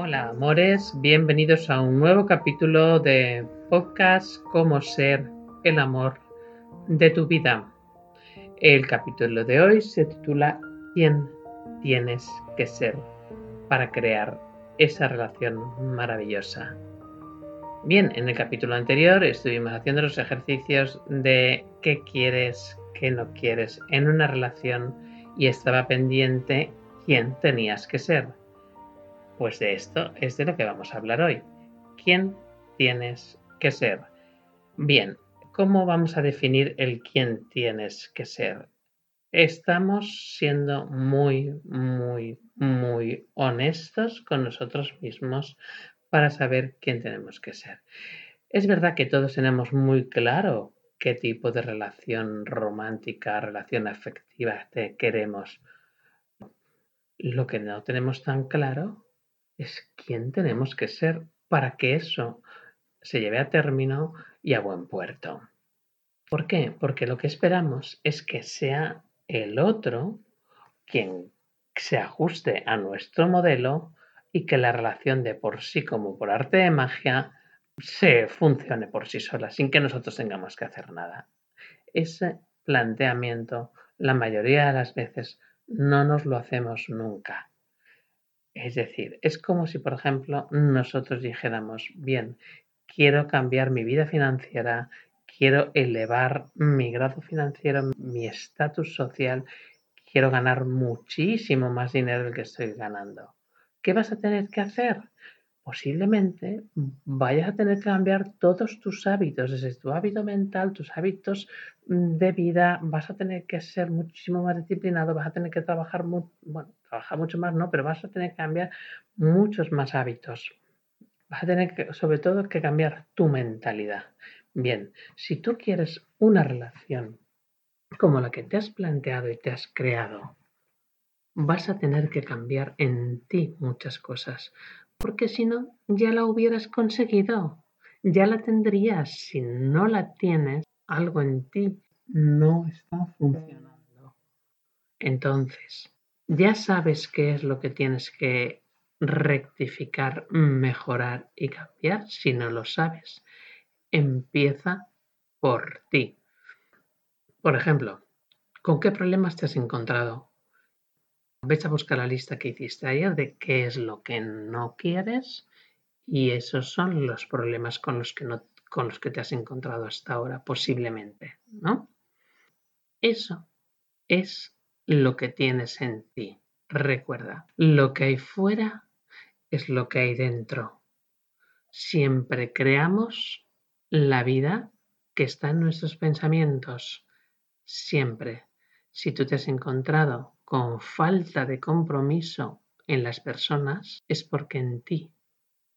Hola amores, bienvenidos a un nuevo capítulo de podcast Cómo ser el amor de tu vida. El capítulo de hoy se titula ¿Quién tienes que ser para crear esa relación maravillosa? Bien, en el capítulo anterior estuvimos haciendo los ejercicios de qué quieres, qué no quieres en una relación y estaba pendiente quién tenías que ser. Pues de esto es de lo que vamos a hablar hoy. ¿Quién tienes que ser? Bien, ¿cómo vamos a definir el quién tienes que ser? Estamos siendo muy, muy, muy honestos con nosotros mismos para saber quién tenemos que ser. Es verdad que todos tenemos muy claro qué tipo de relación romántica, relación afectiva te queremos. Lo que no tenemos tan claro es quién tenemos que ser para que eso se lleve a término y a buen puerto. ¿Por qué? Porque lo que esperamos es que sea el otro quien se ajuste a nuestro modelo y que la relación de por sí como por arte de magia se funcione por sí sola sin que nosotros tengamos que hacer nada. Ese planteamiento la mayoría de las veces no nos lo hacemos nunca. Es decir, es como si, por ejemplo, nosotros dijéramos, bien, quiero cambiar mi vida financiera, quiero elevar mi grado financiero, mi estatus social, quiero ganar muchísimo más dinero del que estoy ganando. ¿Qué vas a tener que hacer? Posiblemente vayas a tener que cambiar todos tus hábitos, desde tu hábito mental, tus hábitos de vida, vas a tener que ser muchísimo más disciplinado, vas a tener que trabajar, bueno, trabajar mucho más, no, pero vas a tener que cambiar muchos más hábitos. Vas a tener que, sobre todo, que cambiar tu mentalidad. Bien, si tú quieres una relación como la que te has planteado y te has creado, vas a tener que cambiar en ti muchas cosas, porque si no, ya la hubieras conseguido, ya la tendrías. Si no la tienes, algo en ti no está funcionando. Entonces, ya sabes qué es lo que tienes que rectificar, mejorar y cambiar. Si no lo sabes, empieza por ti. Por ejemplo, ¿con qué problemas te has encontrado? Ves a buscar la lista que hiciste ayer de qué es lo que no quieres y esos son los problemas con los que, no, con los que te has encontrado hasta ahora, posiblemente, ¿no? Eso es lo que tienes en ti. Recuerda, lo que hay fuera es lo que hay dentro. Siempre creamos la vida que está en nuestros pensamientos. Siempre. Si tú te has encontrado con falta de compromiso en las personas, es porque en ti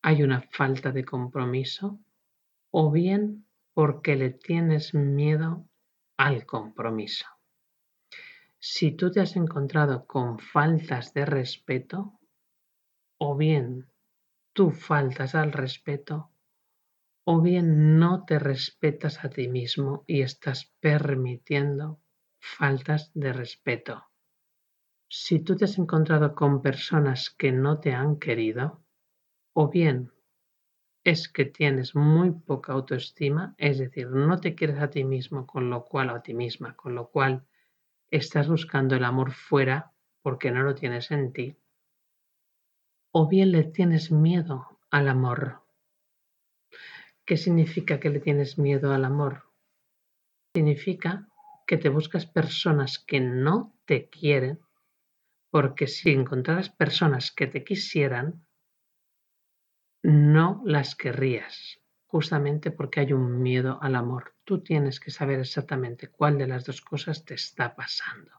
hay una falta de compromiso o bien porque le tienes miedo al compromiso. Si tú te has encontrado con faltas de respeto, o bien tú faltas al respeto, o bien no te respetas a ti mismo y estás permitiendo faltas de respeto. Si tú te has encontrado con personas que no te han querido, o bien es que tienes muy poca autoestima, es decir, no te quieres a ti mismo, con lo cual, o a ti misma, con lo cual estás buscando el amor fuera porque no lo tienes en ti, o bien le tienes miedo al amor. ¿Qué significa que le tienes miedo al amor? Significa que te buscas personas que no te quieren, porque si encontraras personas que te quisieran, no las querrías justamente porque hay un miedo al amor. Tú tienes que saber exactamente cuál de las dos cosas te está pasando.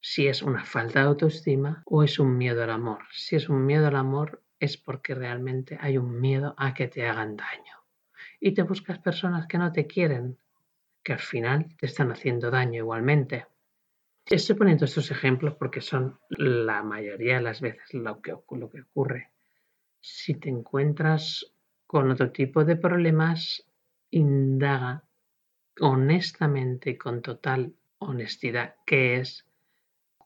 Si es una falta de autoestima o es un miedo al amor. Si es un miedo al amor es porque realmente hay un miedo a que te hagan daño. Y te buscas personas que no te quieren, que al final te están haciendo daño igualmente. Estoy poniendo estos ejemplos porque son la mayoría de las veces lo que, lo que ocurre. Si te encuentras con otro tipo de problemas, indaga honestamente con total honestidad qué es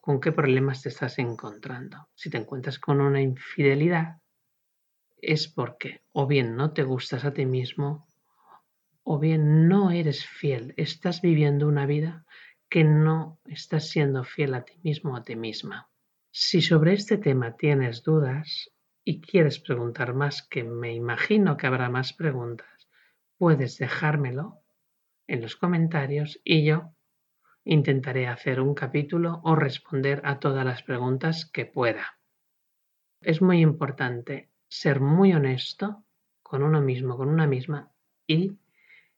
con qué problemas te estás encontrando. Si te encuentras con una infidelidad, es porque o bien no te gustas a ti mismo o bien no eres fiel, estás viviendo una vida que no estás siendo fiel a ti mismo o a ti misma. Si sobre este tema tienes dudas y quieres preguntar más, que me imagino que habrá más preguntas, puedes dejármelo en los comentarios y yo intentaré hacer un capítulo o responder a todas las preguntas que pueda. Es muy importante ser muy honesto con uno mismo, con una misma y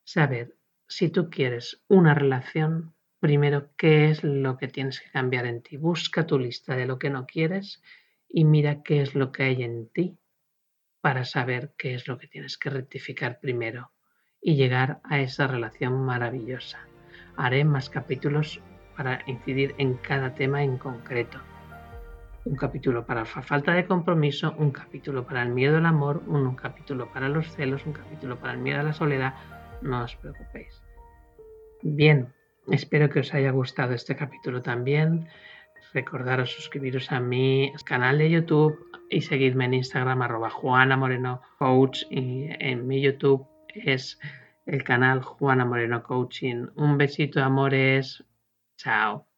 saber si tú quieres una relación, primero qué es lo que tienes que cambiar en ti. Busca tu lista de lo que no quieres y mira qué es lo que hay en ti para saber qué es lo que tienes que rectificar primero y llegar a esa relación maravillosa. Haré más capítulos para incidir en cada tema en concreto. Un capítulo para la falta de compromiso, un capítulo para el miedo al amor, un capítulo para los celos, un capítulo para el miedo a la soledad, no os preocupéis. Bien, espero que os haya gustado este capítulo también. Recordaros suscribiros a mi canal de YouTube y seguidme en Instagram arroba Juana Moreno Coach y en mi YouTube es el canal Juana Moreno Coaching. Un besito amores. Chao.